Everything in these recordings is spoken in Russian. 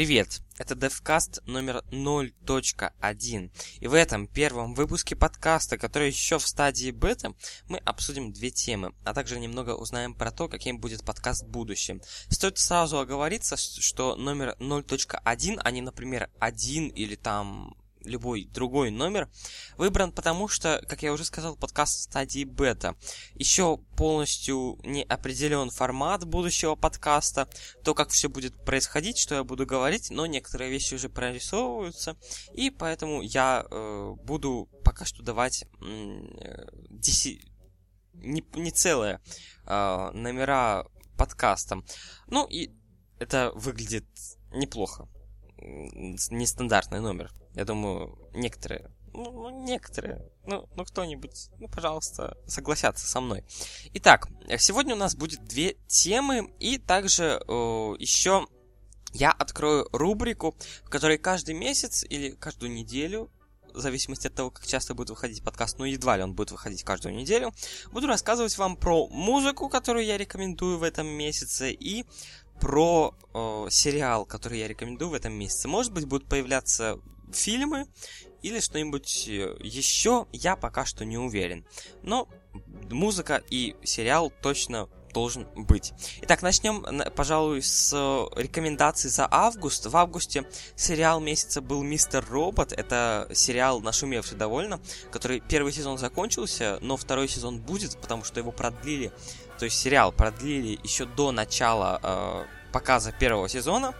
Привет! Это DevCast номер 0.1. И в этом первом выпуске подкаста, который еще в стадии бета, мы обсудим две темы, а также немного узнаем про то, каким будет подкаст в будущем. Стоит сразу оговориться, что номер 0.1, а не, например, 1 или там любой другой номер, выбран потому, что, как я уже сказал, подкаст в стадии бета. Еще полностью не определен формат будущего подкаста, то, как все будет происходить, что я буду говорить, но некоторые вещи уже прорисовываются, и поэтому я э, буду пока что давать э, деси... не, не целые э, номера подкаста. Ну и это выглядит неплохо. Нестандартный номер. Я думаю, некоторые, ну, ну, некоторые, ну, ну кто-нибудь, ну, пожалуйста, согласятся со мной. Итак, сегодня у нас будет две темы, и также э, еще я открою рубрику, в которой каждый месяц или каждую неделю в зависимости от того, как часто будет выходить подкаст, ну едва ли он будет выходить каждую неделю, буду рассказывать вам про музыку, которую я рекомендую в этом месяце, и про э, сериал, который я рекомендую в этом месяце. Может быть, будут появляться фильмы или что-нибудь э, еще, я пока что не уверен. Но музыка и сериал точно должен быть. Итак, начнем, пожалуй, с рекомендаций за август. В августе сериал месяца был «Мистер Робот». Это сериал, нашумевший довольно, который первый сезон закончился, но второй сезон будет, потому что его продлили, то есть сериал продлили еще до начала э, показа первого сезона.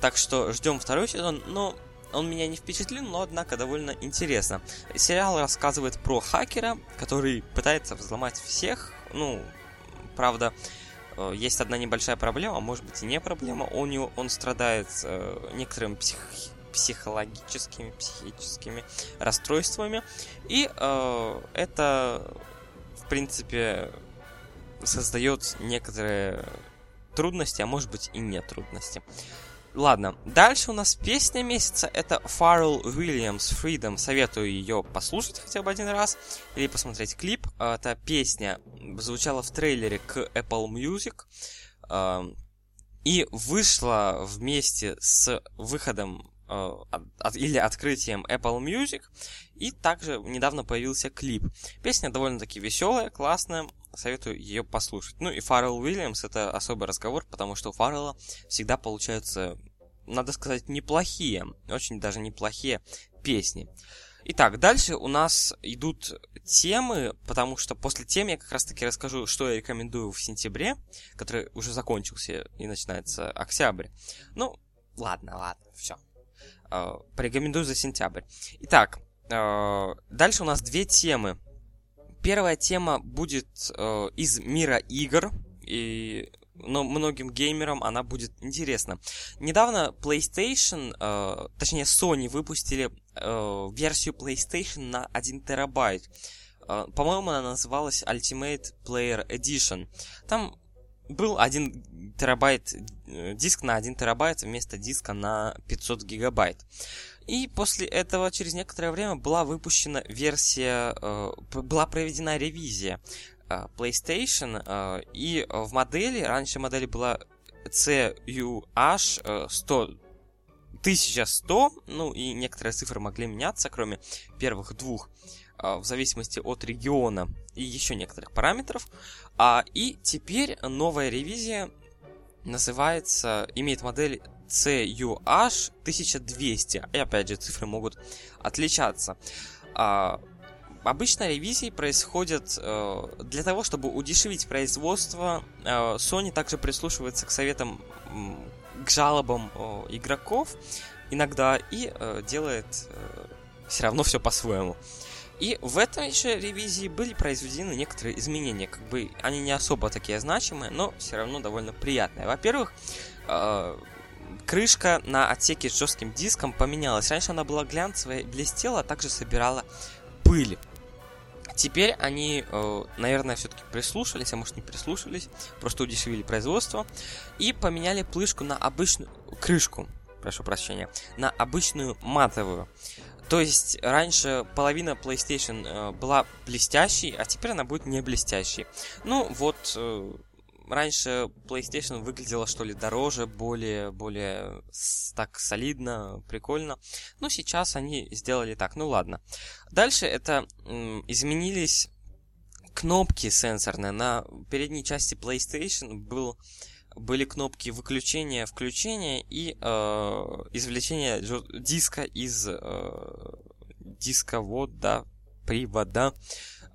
Так что ждем второй сезон, но он меня не впечатлил, но, однако, довольно интересно. Сериал рассказывает про хакера, который пытается взломать всех. Ну, правда, э, есть одна небольшая проблема, может быть и не проблема. У него, он страдает э, некоторыми псих, психологическими, психическими расстройствами. И э, это, в принципе, создает некоторые трудности, а может быть и не трудности. Ладно, дальше у нас песня месяца, это Pharrell Williams Freedom. Советую ее послушать хотя бы один раз или посмотреть клип. Эта песня звучала в трейлере к Apple Music эм, и вышла вместе с выходом э, или открытием Apple Music, и также недавно появился клип. Песня довольно-таки веселая, классная, советую ее послушать. Ну и Фаррелл Уильямс это особый разговор, потому что у Фаррелла всегда получаются, надо сказать, неплохие, очень даже неплохие песни. Итак, дальше у нас идут темы, потому что после тем я как раз таки расскажу, что я рекомендую в сентябре, который уже закончился и начинается октябрь. Ну, ладно, ладно, все. Э, порекомендую за сентябрь. Итак, э, дальше у нас две темы Первая тема будет э, из мира игр, и но многим геймерам она будет интересна. Недавно PlayStation, э, точнее Sony выпустили э, версию PlayStation на 1 терабайт. Э, по-моему, она называлась Ultimate Player Edition. Там был 1 терабайт, э, диск на 1 терабайт вместо диска на 500 гигабайт. И после этого через некоторое время была выпущена версия, э, была проведена ревизия PlayStation, э, и в модели, раньше модель была CUH 100, 1100, ну и некоторые цифры могли меняться, кроме первых двух, в зависимости от региона и еще некоторых параметров. А, и теперь новая ревизия называется, имеет модель CUH 1200. И опять же, цифры могут отличаться. Обычно ревизии происходят э, для того, чтобы удешевить производство. Э, Sony также прислушивается к советам, к жалобам э, игроков иногда и э, делает э, все равно все по-своему. И в этой же ревизии были произведены некоторые изменения. Как бы они не особо такие значимые, но все равно довольно приятные. Во-первых, э, крышка на отсеке с жестким диском поменялась. Раньше она была глянцевая, блестела, а также собирала пыль. Теперь они, э, наверное, все-таки прислушались, а может не прислушались, просто удешевили производство и поменяли плышку на обычную крышку, прошу прощения, на обычную матовую. То есть раньше половина PlayStation э, была блестящей, а теперь она будет не блестящей. Ну вот, э, раньше PlayStation выглядела что ли дороже, более, более так солидно, прикольно. Ну, сейчас они сделали так, ну ладно. Дальше это изменились кнопки сенсорные. На передней части PlayStation был были кнопки выключения, включения и э, извлечения диска из э, дисковода, привода.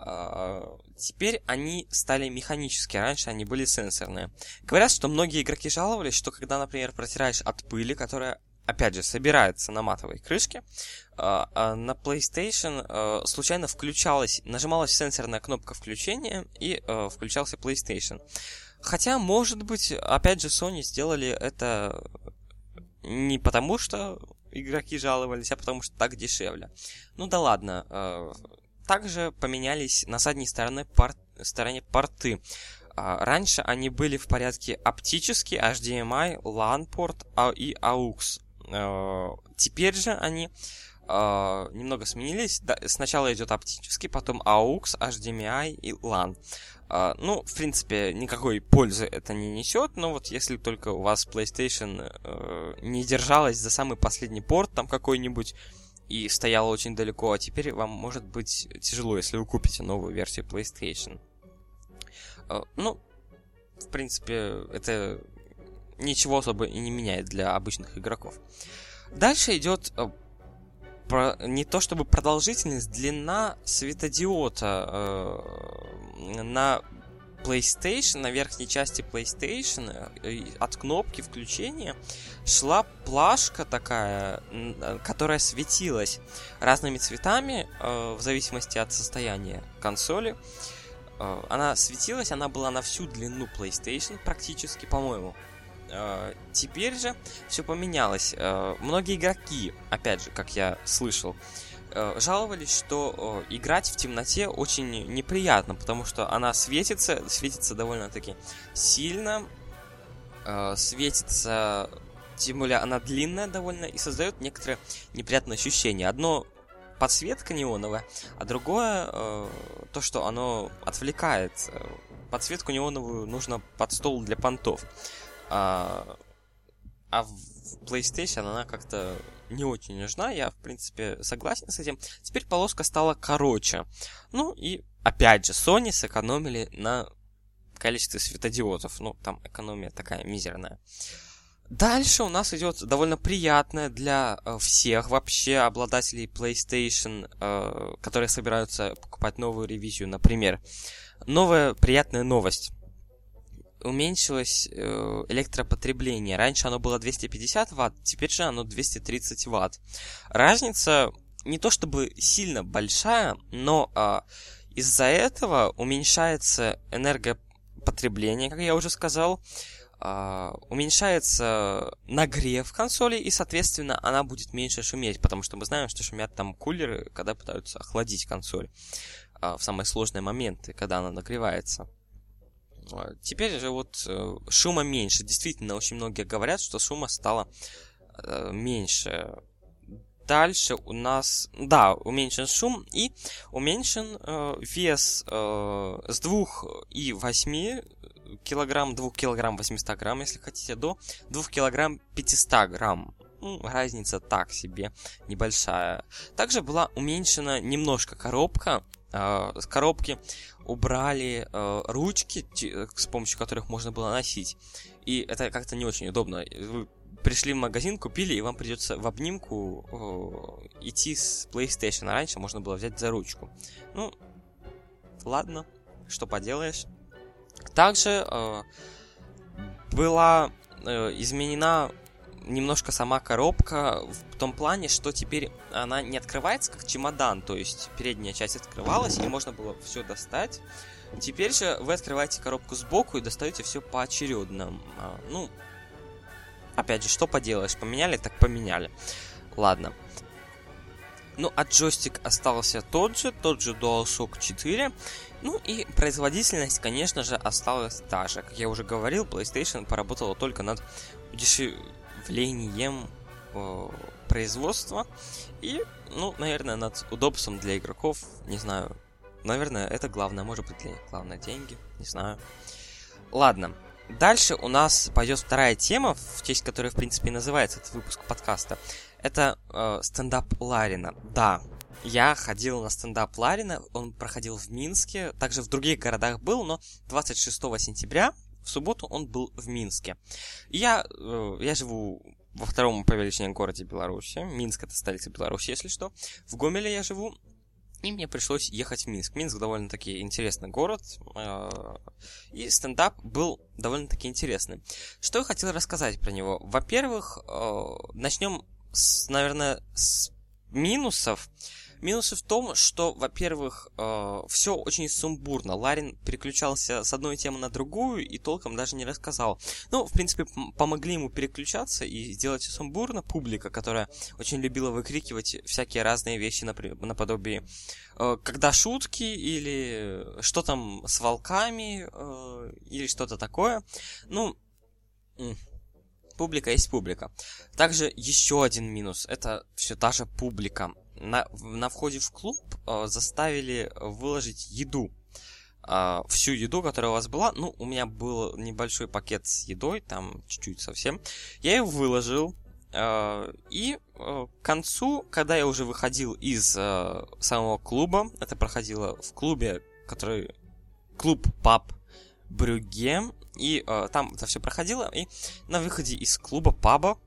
А, теперь они стали механические, раньше они были сенсорные. Говорят, что многие игроки жаловались, что когда, например, протираешь от пыли, которая опять же, собирается на матовой крышке, а, а на PlayStation случайно включалась, нажималась сенсорная кнопка включения и включался PlayStation. Хотя, может быть, опять же, Sony сделали это не потому, что игроки жаловались, а потому что так дешевле. Ну да ладно. Э, также поменялись на задней стороне, пор... стороне порты. А, раньше они были в порядке оптический, HDMI, LAN-порт а, и AUX. Э, теперь же они э, немного сменились. Сначала идет оптический, потом AUX, HDMI и LAN. Ну, в принципе, никакой пользы это не несет, но вот если только у вас PlayStation uh, не держалась за самый последний порт там какой-нибудь и стояла очень далеко, а теперь вам может быть тяжело, если вы купите новую версию PlayStation. Uh, ну, в принципе, это ничего особо и не меняет для обычных игроков. Дальше идет про, не то чтобы продолжительность, длина светодиода э, на PlayStation, на верхней части PlayStation, э, от кнопки включения шла плашка такая, э, которая светилась разными цветами э, в зависимости от состояния консоли. Она светилась, она была на всю длину PlayStation практически, по-моему. Теперь же все поменялось. Многие игроки, опять же, как я слышал, жаловались, что играть в темноте очень неприятно, потому что она светится, светится довольно-таки сильно, светится, тем более она длинная довольно, и создает некоторые неприятные ощущения. Одно подсветка неоновая, а другое то, что оно отвлекает. Подсветку неоновую нужно под стол для понтов. А, а в PlayStation она как-то не очень нужна, я, в принципе, согласен с этим. Теперь полоска стала короче. Ну и, опять же, Sony сэкономили на количестве светодиодов. Ну, там экономия такая мизерная. Дальше у нас идет довольно приятная для э, всех вообще обладателей PlayStation, э, которые собираются покупать новую ревизию, например. Новая приятная новость уменьшилось э, электропотребление. Раньше оно было 250 ватт, теперь же оно 230 ватт. Разница не то чтобы сильно большая, но э, из-за этого уменьшается энергопотребление, как я уже сказал, Uh, уменьшается нагрев консоли, и, соответственно, она будет меньше шуметь, потому что мы знаем, что шумят там кулеры, когда пытаются охладить консоль uh, в самые сложные моменты, когда она нагревается. А, теперь же вот э, шума меньше. Действительно, очень многие говорят, что шума стало э, меньше. Дальше у нас, да, уменьшен шум и уменьшен э, вес э, с 2,8 килограмм, 2 килограмм 800 грамм, если хотите, до 2 килограмм 500 грамм. Ну, разница так себе, небольшая. Также была уменьшена немножко коробка. Э, с коробки убрали э, ручки, с помощью которых можно было носить. И это как-то не очень удобно. Вы пришли в магазин, купили, и вам придется в обнимку э, идти с PlayStation. А раньше можно было взять за ручку. Ну, ладно, что поделаешь. Также была изменена немножко сама коробка в том плане, что теперь она не открывается как чемодан, то есть передняя часть открывалась, и можно было все достать. Теперь же вы открываете коробку сбоку и достаете все поочередно. А, ну, опять же, что поделаешь, поменяли, так поменяли. Ладно. Ну, а джойстик остался тот же, тот же DualShock 4. Ну и производительность, конечно же, осталась та же. Как я уже говорил, PlayStation поработала только над удешев удешевлением э, производства и, ну, наверное, над удобством для игроков, не знаю. Наверное, это главное, может быть, для них главное деньги, не знаю. ладно. Дальше у нас пойдет вторая тема, в честь которой, в принципе, и называется этот выпуск подкаста. Это э, стендап Ларина. Да, я ходил на стендап Ларина, он проходил в Минске, также в других городах был, но 26 сентября, в субботу, он был в Минске. Я, э, я живу во втором по величине городе Беларуси. Минск это столица Беларуси, если что. В Гомеле я живу, и мне пришлось ехать в Минск. Минск довольно-таки интересный город, э, и стендап был довольно-таки интересный. Что я хотел рассказать про него? Во-первых, э, начнем, с, наверное, с минусов. Минусы в том, что, во-первых, э, все очень сумбурно. Ларин переключался с одной темы на другую и толком даже не рассказал. Ну, в принципе, помогли ему переключаться и сделать все сумбурно. Публика, которая очень любила выкрикивать всякие разные вещи наподобие э, «когда шутки» или «что там с волками» э, или что-то такое. Ну, публика есть публика. Также еще один минус. Это все та же публика на, на входе в клуб э, заставили выложить еду. Э, всю еду, которая у вас была. Ну, у меня был небольшой пакет с едой, там чуть-чуть совсем. Я ее выложил. Э, и э, к концу, когда я уже выходил из э, самого клуба, это проходило в клубе, который... Клуб паб Брюге. И э, там это все проходило. И на выходе из клуба паба,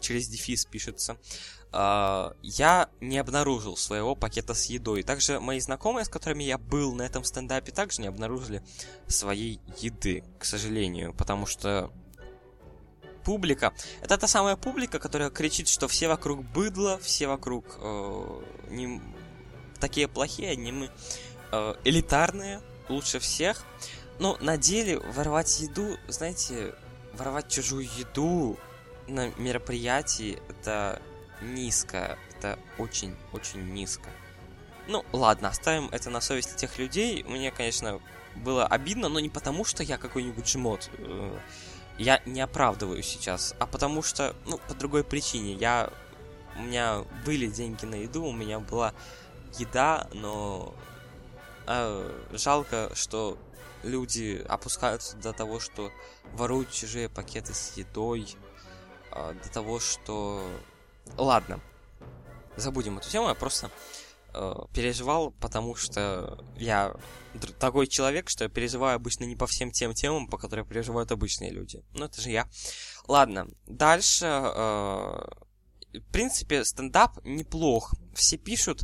через дефис пишется, Uh, я не обнаружил своего пакета с едой. Также мои знакомые, с которыми я был на этом стендапе, также не обнаружили своей еды, к сожалению, потому что публика, это та самая публика, которая кричит, что все вокруг быдло, все вокруг uh, не такие плохие, не мы uh, элитарные, лучше всех. Но на деле воровать еду, знаете, воровать чужую еду на мероприятии, это низко. Это очень-очень низко. Ну, ладно, оставим это на совести тех людей. Мне, конечно, было обидно, но не потому, что я какой-нибудь жмот. Э, я не оправдываю сейчас, а потому что, ну, по другой причине. Я... У меня были деньги на еду, у меня была еда, но э, жалко, что люди опускаются до того, что воруют чужие пакеты с едой, э, до того, что Ладно. Забудем эту тему, я просто э, переживал, потому что я такой человек, что я переживаю обычно не по всем тем темам, по которым переживают обычные люди. Ну, это же я. Ладно, дальше. Э, в принципе, стендап неплох. Все пишут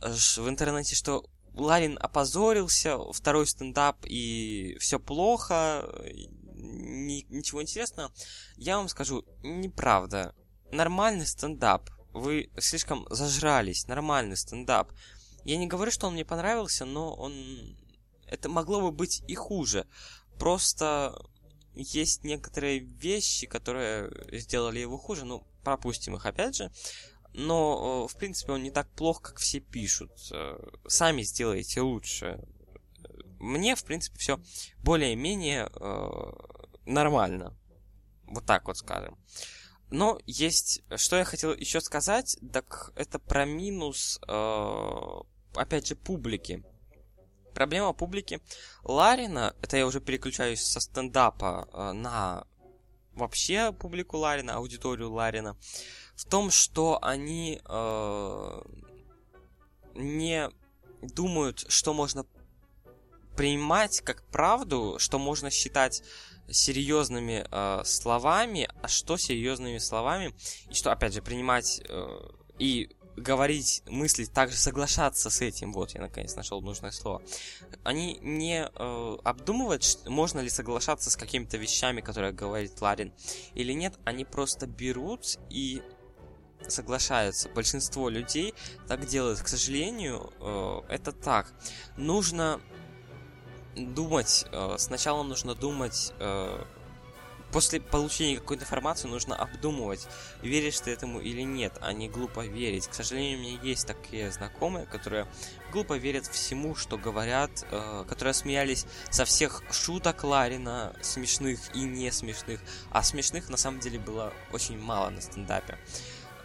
э, в интернете, что Ларин опозорился, второй стендап, и все плохо, ни, ничего интересного. Я вам скажу, неправда нормальный стендап. Вы слишком зажрались. Нормальный стендап. Я не говорю, что он мне понравился, но он... Это могло бы быть и хуже. Просто есть некоторые вещи, которые сделали его хуже. Ну, пропустим их опять же. Но, в принципе, он не так плох, как все пишут. Сами сделайте лучше. Мне, в принципе, все более-менее э, нормально. Вот так вот скажем. Но есть, что я хотел еще сказать, так это про минус, э, опять же, публики. Проблема публики Ларина, это я уже переключаюсь со стендапа э, на вообще публику Ларина, аудиторию Ларина, в том, что они э, не думают, что можно принимать как правду, что можно считать серьезными э, словами, а что серьезными словами, и что, опять же, принимать э, и говорить, мыслить, также соглашаться с этим, вот я наконец нашел нужное слово, они не э, обдумывают, можно ли соглашаться с какими-то вещами, которые говорит Ларин, или нет, они просто берут и соглашаются. Большинство людей так делают. К сожалению, э, это так. Нужно думать, э, сначала нужно думать, э, после получения какой-то информации нужно обдумывать, веришь ты этому или нет, а не глупо верить. К сожалению, у меня есть такие знакомые, которые глупо верят всему, что говорят, э, которые смеялись со всех шуток Ларина, смешных и не смешных, а смешных на самом деле было очень мало на стендапе.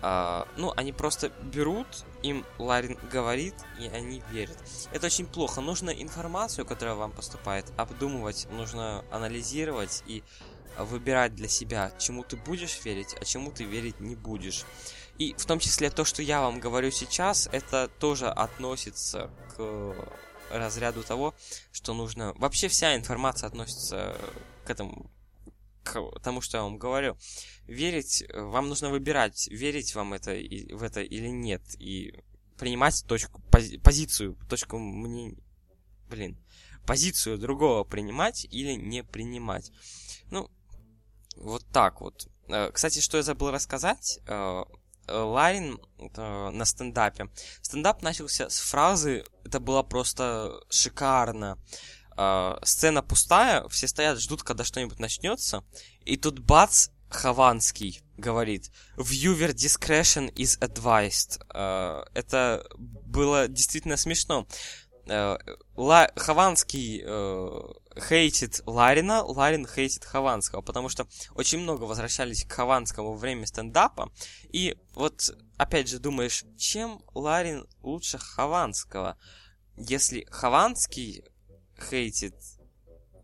Ну, они просто берут, им Ларин говорит, и они верят. Это очень плохо. Нужно информацию, которая вам поступает, обдумывать, нужно анализировать и выбирать для себя, чему ты будешь верить, а чему ты верить не будешь. И в том числе то, что я вам говорю сейчас, это тоже относится к разряду того, что нужно... Вообще вся информация относится к этому, к тому, что я вам говорю. Верить, вам нужно выбирать, верить вам это в это или нет, и принимать точку, пози, позицию, точку мнения, блин, позицию другого принимать или не принимать. Ну, вот так вот. Э, кстати, что я забыл рассказать, э, Ларин э, на стендапе. Стендап начался с фразы «Это было просто шикарно». Сцена пустая, все стоят, ждут, когда что-нибудь начнется. И тут бац, Хованский говорит «Viewer discretion is advised». Это было действительно смешно. Ла... Хованский хейтит Ларина, Ларин хейтит Хованского, потому что очень много возвращались к Хованскому во время стендапа, и вот, опять же, думаешь, чем Ларин лучше Хованского? Если Хованский хейтит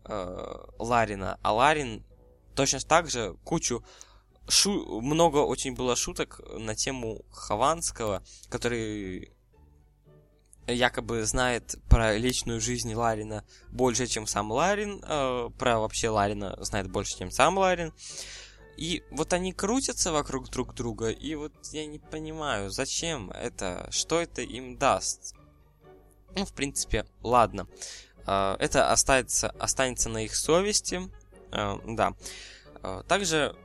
э, Ларина, а Ларин точно так же кучу шу... много очень было шуток на тему Хованского, который якобы знает про личную жизнь Ларина больше, чем сам Ларин, э, про вообще Ларина знает больше, чем сам Ларин. И вот они крутятся вокруг друг друга, и вот я не понимаю, зачем это, что это им даст. Ну, в принципе, ладно. Э, это останется, останется на их совести. Э, да. Э, также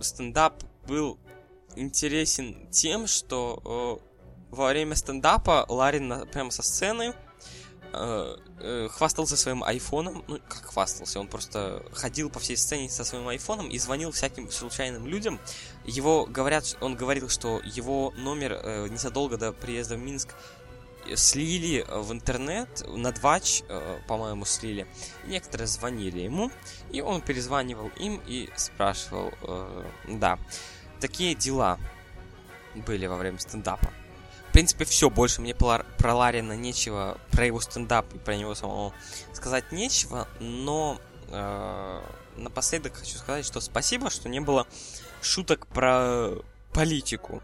стендап был интересен тем, что во время стендапа Ларин прямо со сцены э, хвастался своим айфоном. Ну, как хвастался? Он просто ходил по всей сцене со своим айфоном и звонил всяким случайным людям. Его говорят, он говорил, что его номер э, незадолго до приезда в Минск слили в интернет, на двач, э, по-моему, слили. Некоторые звонили ему, и он перезванивал им и спрашивал, э, да, такие дела были во время стендапа принципе, все. Больше мне про Ларина нечего, про его стендап и про него самого сказать нечего. Но э, напоследок хочу сказать, что спасибо, что не было шуток про политику.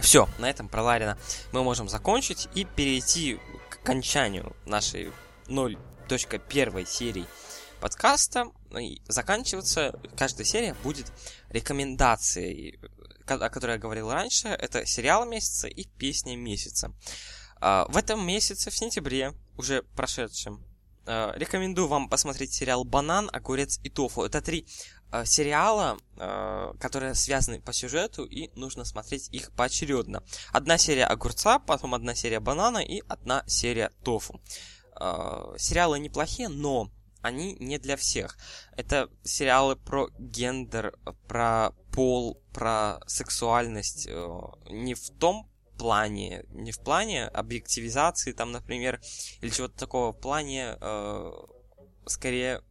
Все, на этом про Ларина мы можем закончить и перейти к окончанию нашей 0.1 серии подкаста. И заканчиваться каждая серия будет рекомендацией о которой я говорил раньше, это сериал месяца и песня месяца. А, в этом месяце, в сентябре, уже прошедшем, а, рекомендую вам посмотреть сериал «Банан», «Огурец» и «Тофу». Это три а, сериала, которые связаны по сюжету, и нужно смотреть их поочередно. Одна серия «Огурца», потом одна серия «Банана» и одна серия «Тофу». Сериалы неплохие, но они не для всех. Это сериалы про гендер, про пол, про сексуальность. Э, не в том плане, не в плане объективизации, там, например, или чего-то такого, в плане, э, скорее,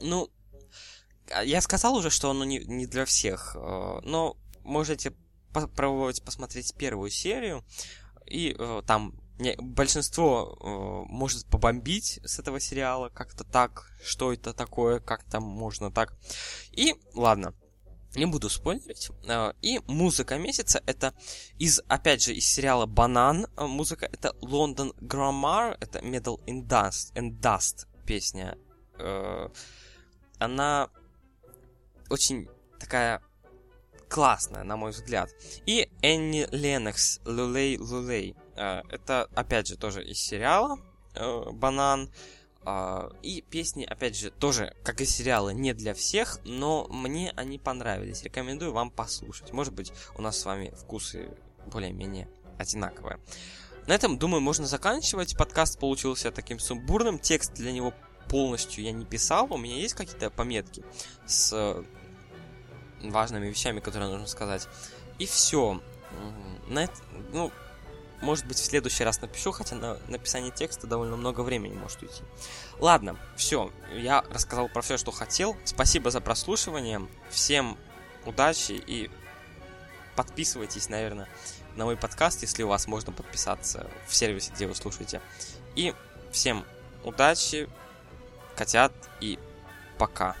ну, я сказал уже, что оно не, не для всех, э, но можете попробовать посмотреть первую серию, и э, там большинство э, может побомбить с этого сериала как-то так, что это такое, как там можно так. И ладно, не буду спойлерить. И музыка месяца это из, опять же, из сериала Банан. Музыка это London Grammar, это Metal and Dust, and Dust песня. Она очень такая классная, на мой взгляд. И Энни Ленокс, Лулей Лулей. Э, это, опять же, тоже из сериала э, «Банан». А, и песни, опять же, тоже, как и сериалы, не для всех, но мне они понравились. Рекомендую вам послушать. Может быть, у нас с вами вкусы более-менее одинаковые. На этом, думаю, можно заканчивать. Подкаст получился таким сумбурным. Текст для него полностью я не писал. У меня есть какие-то пометки с важными вещами, которые нужно сказать. И все. На это, ну, может быть, в следующий раз напишу, хотя на написание текста довольно много времени может уйти. Ладно, все, я рассказал про все, что хотел. Спасибо за прослушивание. Всем удачи и подписывайтесь, наверное, на мой подкаст, если у вас можно подписаться в сервисе, где вы слушаете. И всем удачи, котят и пока.